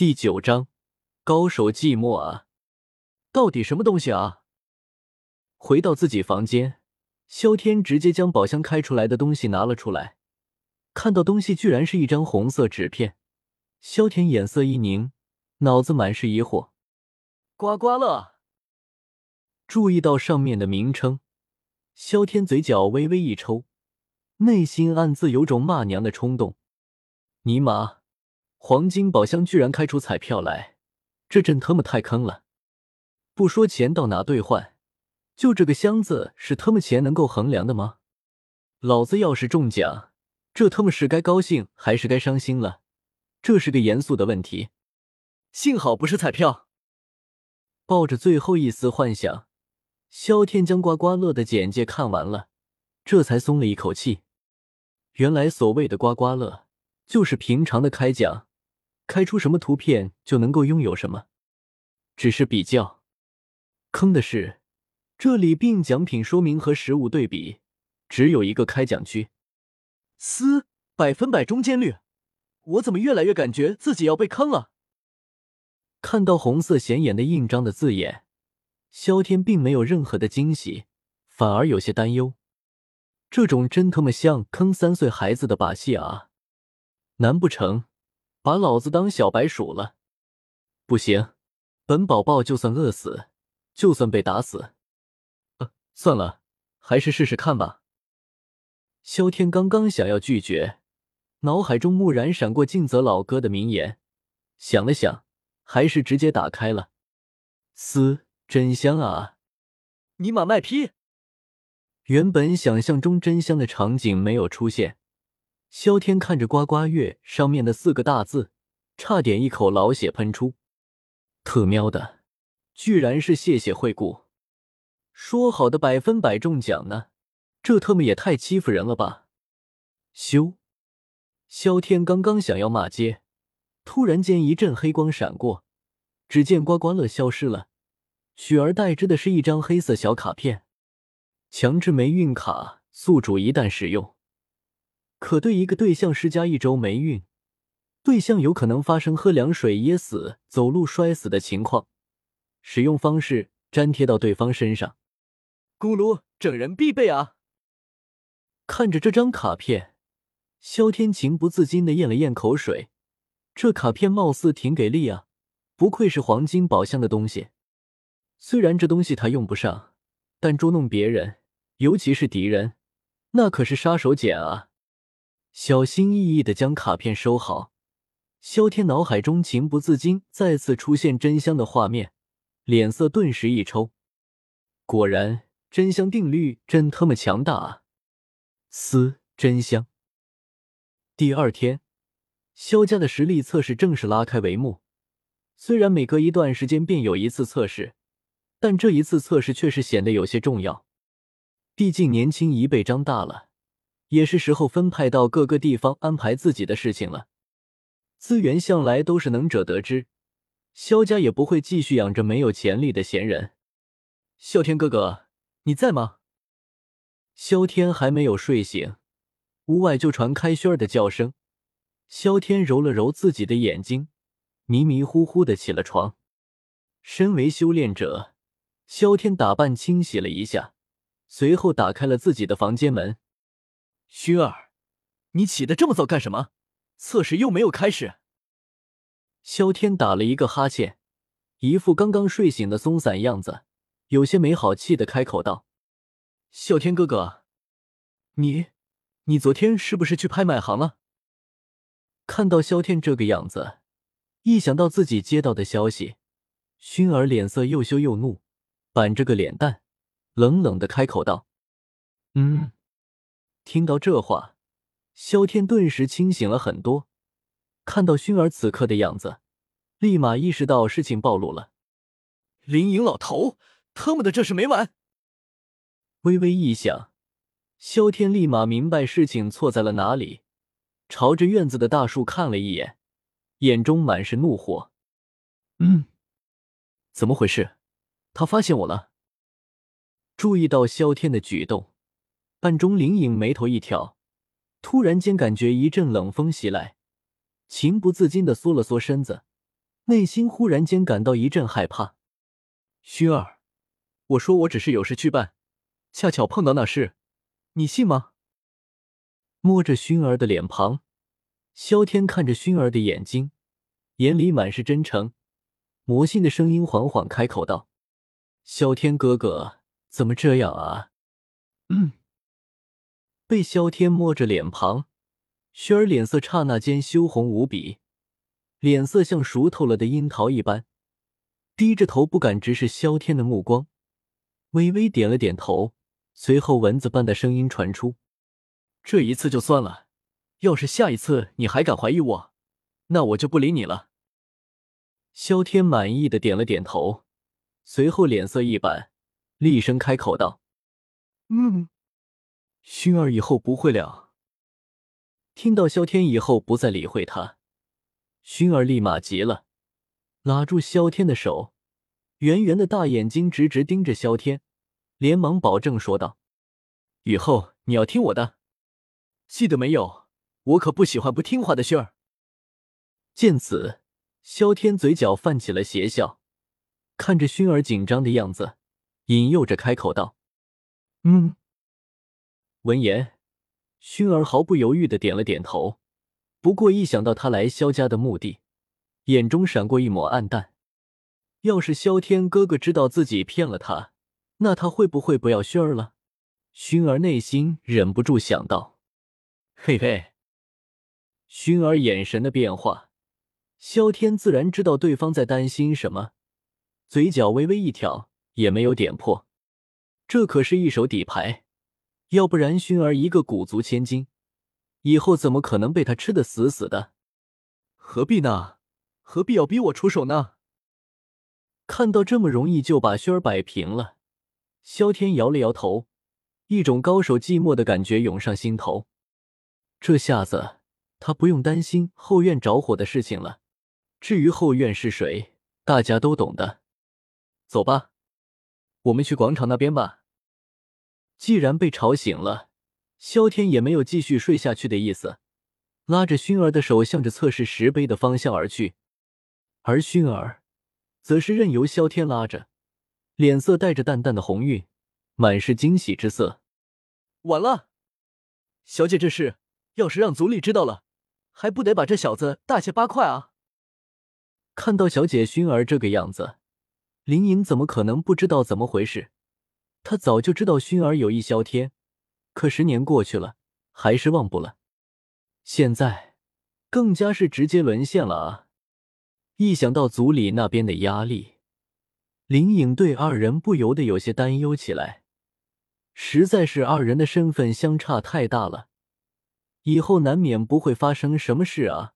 第九章，高手寂寞啊！到底什么东西啊？回到自己房间，萧天直接将宝箱开出来的东西拿了出来，看到东西居然是一张红色纸片，萧天眼色一凝，脑子满是疑惑。刮刮乐。注意到上面的名称，萧天嘴角微微一抽，内心暗自有种骂娘的冲动。尼玛！黄金宝箱居然开出彩票来，这真他妈太坑了！不说钱到哪兑换，就这个箱子是他妈钱能够衡量的吗？老子要是中奖，这他妈是该高兴还是该伤心了？这是个严肃的问题。幸好不是彩票。抱着最后一丝幻想，萧天将刮刮乐的简介看完了，这才松了一口气。原来所谓的刮刮乐，就是平常的开奖。开出什么图片就能够拥有什么，只是比较坑的是，这里并奖品说明和实物对比，只有一个开奖区，嘶，百分百中间率，我怎么越来越感觉自己要被坑了？看到红色显眼的印章的字眼，萧天并没有任何的惊喜，反而有些担忧，这种真他妈像坑三岁孩子的把戏啊！难不成？把老子当小白鼠了？不行，本宝宝就算饿死，就算被打死，呃，算了，还是试试看吧。萧天刚刚想要拒绝，脑海中蓦然闪过静泽老哥的名言，想了想，还是直接打开了。嘶，真香啊！尼玛卖批！原本想象中真香的场景没有出现。萧天看着刮刮乐上面的四个大字，差点一口老血喷出。特喵的，居然是谢谢惠顾！说好的百分百中奖呢？这特么也太欺负人了吧！咻！萧天刚刚想要骂街，突然间一阵黑光闪过，只见刮刮乐消失了，取而代之的是一张黑色小卡片。强制霉运卡，宿主一旦使用。可对一个对象施加一周霉运，对象有可能发生喝凉水噎死、走路摔死的情况。使用方式：粘贴到对方身上。咕噜，整人必备啊！看着这张卡片，萧天情不自禁的咽了咽口水。这卡片貌似挺给力啊，不愧是黄金宝箱的东西。虽然这东西他用不上，但捉弄别人，尤其是敌人，那可是杀手锏啊！小心翼翼的将卡片收好，萧天脑海中情不自禁再次出现真香的画面，脸色顿时一抽。果然，真香定律真他妈强大啊！嘶，真香。第二天，萧家的实力测试正式拉开帷幕。虽然每隔一段时间便有一次测试，但这一次测试却是显得有些重要。毕竟年轻一辈长大了。也是时候分派到各个地方安排自己的事情了。资源向来都是能者得之，萧家也不会继续养着没有潜力的闲人。啸天哥哥，你在吗？萧天还没有睡醒，屋外就传开轩儿的叫声。萧天揉了揉自己的眼睛，迷迷糊糊的起了床。身为修炼者，萧天打扮清洗了一下，随后打开了自己的房间门。薰儿，你起得这么早干什么？测试又没有开始。萧天打了一个哈欠，一副刚刚睡醒的松散样子，有些没好气的开口道：“啸天哥哥，你，你昨天是不是去拍卖行了？”看到萧天这个样子，一想到自己接到的消息，薰儿脸色又羞又怒，板着个脸蛋，冷冷的开口道：“嗯。”听到这话，萧天顿时清醒了很多。看到薰儿此刻的样子，立马意识到事情暴露了。林颖老头，他妈的，这是没完！微微一想，萧天立马明白事情错在了哪里，朝着院子的大树看了一眼，眼中满是怒火。嗯，怎么回事？他发现我了？注意到萧天的举动。暗中，灵影眉头一挑，突然间感觉一阵冷风袭来，情不自禁的缩了缩身子，内心忽然间感到一阵害怕。薰儿，我说我只是有事去办，恰巧碰到那事，你信吗？摸着薰儿的脸庞，萧天看着薰儿的眼睛，眼里满是真诚。魔性的声音缓缓开口道：“萧天哥哥，怎么这样啊？”嗯。被萧天摸着脸庞，萱儿脸色刹那间羞红无比，脸色像熟透了的樱桃一般，低着头不敢直视萧天的目光，微微点了点头。随后蚊子般的声音传出：“这一次就算了，要是下一次你还敢怀疑我，那我就不理你了。”萧天满意的点了点头，随后脸色一板，厉声开口道：“嗯，熏儿以后不会了。”听到萧天以后不再理会他，熏儿立马急了，拉住萧天的手，圆圆的大眼睛直直盯着萧天，连忙保证说道：“以后你要听我的，记得没有？我可不喜欢不听话的熏儿。”见此。萧天嘴角泛起了邪笑，看着熏儿紧张的样子，引诱着开口道：“嗯。”闻言，薰儿毫不犹豫的点了点头。不过一想到他来萧家的目的，眼中闪过一抹暗淡。要是萧天哥哥知道自己骗了他，那他会不会不要薰儿了？薰儿内心忍不住想到：“嘿嘿。”薰儿眼神的变化。萧天自然知道对方在担心什么，嘴角微微一挑，也没有点破。这可是一手底牌，要不然薰儿一个古族千金，以后怎么可能被他吃的死死的？何必呢？何必要逼我出手呢？看到这么容易就把薰儿摆平了，萧天摇了摇头，一种高手寂寞的感觉涌上心头。这下子他不用担心后院着火的事情了。至于后院是谁，大家都懂的。走吧，我们去广场那边吧。既然被吵醒了，萧天也没有继续睡下去的意思，拉着熏儿的手向着测试石碑的方向而去。而熏儿则是任由萧天拉着，脸色带着淡淡的红晕，满是惊喜之色。晚了，小姐，这事要是让族里知道了，还不得把这小子大卸八块啊！看到小姐熏儿这个样子，林颖怎么可能不知道怎么回事？他早就知道薰儿有意萧天，可十年过去了，还是忘不了。现在更加是直接沦陷了啊！一想到族里那边的压力，林颖对二人不由得有些担忧起来。实在是二人的身份相差太大了，以后难免不会发生什么事啊！